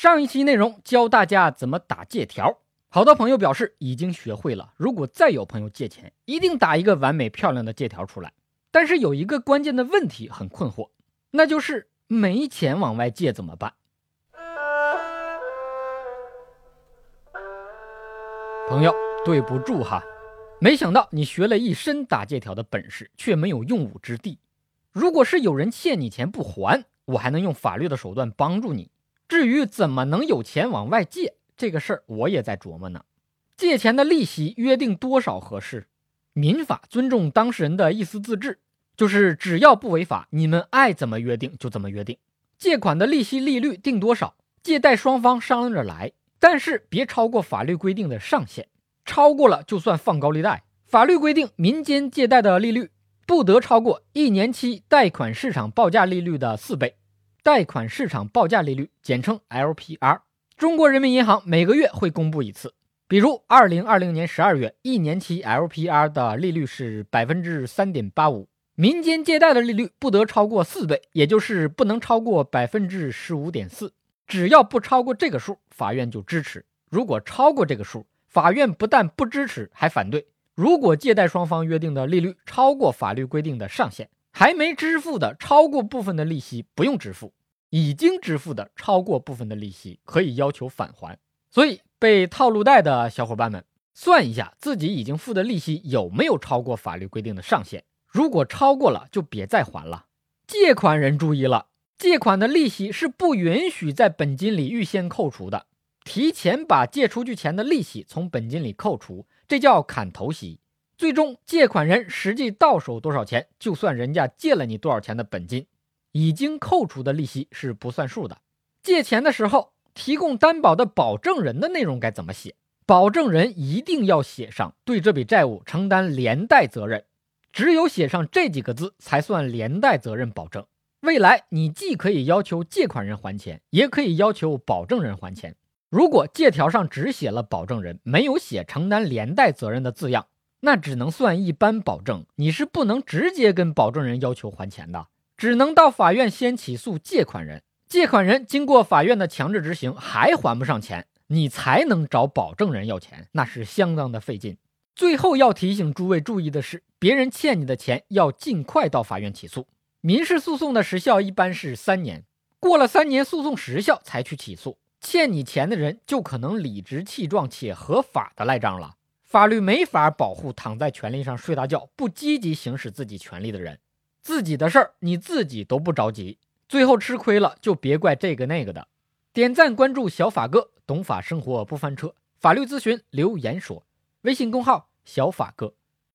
上一期内容教大家怎么打借条，好多朋友表示已经学会了。如果再有朋友借钱，一定打一个完美漂亮的借条出来。但是有一个关键的问题很困惑，那就是没钱往外借怎么办？朋友，对不住哈，没想到你学了一身打借条的本事，却没有用武之地。如果是有人欠你钱不还，我还能用法律的手段帮助你。至于怎么能有钱往外借这个事儿，我也在琢磨呢。借钱的利息约定多少合适？民法尊重当事人的意思自治，就是只要不违法，你们爱怎么约定就怎么约定。借款的利息利率定多少？借贷双方商量着来。但是别超过法律规定的上限，超过了就算放高利贷。法律规定，民间借贷的利率不得超过一年期贷款市场报价利率的四倍。贷款市场报价利率简称 LPR，中国人民银行每个月会公布一次。比如，二零二零年十二月，一年期 LPR 的利率是百分之三点八五，民间借贷的利率不得超过四倍，也就是不能超过百分之十五点四。只要不超过这个数，法院就支持；如果超过这个数，法院不但不支持，还反对。如果借贷双方约定的利率超过法律规定的上限，还没支付的超过部分的利息不用支付，已经支付的超过部分的利息可以要求返还。所以被套路贷的小伙伴们，算一下自己已经付的利息有没有超过法律规定的上限。如果超过了，就别再还了。借款人注意了。借款的利息是不允许在本金里预先扣除的，提前把借出去钱的利息从本金里扣除，这叫砍头息。最终借款人实际到手多少钱，就算人家借了你多少钱的本金，已经扣除的利息是不算数的。借钱的时候，提供担保的保证人的内容该怎么写？保证人一定要写上对这笔债务承担连带责任，只有写上这几个字，才算连带责任保证。未来你既可以要求借款人还钱，也可以要求保证人还钱。如果借条上只写了保证人，没有写承担连带责任的字样，那只能算一般保证，你是不能直接跟保证人要求还钱的，只能到法院先起诉借款人。借款人经过法院的强制执行还还不上钱，你才能找保证人要钱，那是相当的费劲。最后要提醒诸位注意的是，别人欠你的钱要尽快到法院起诉。民事诉讼的时效一般是三年，过了三年诉讼时效才去起诉，欠你钱的人就可能理直气壮且合法的赖账了。法律没法保护躺在权利上睡大觉、不积极行使自己权利的人，自己的事儿你自己都不着急，最后吃亏了就别怪这个那个的。点赞关注小法哥，懂法生活不翻车，法律咨询留言说，微信公号小法哥。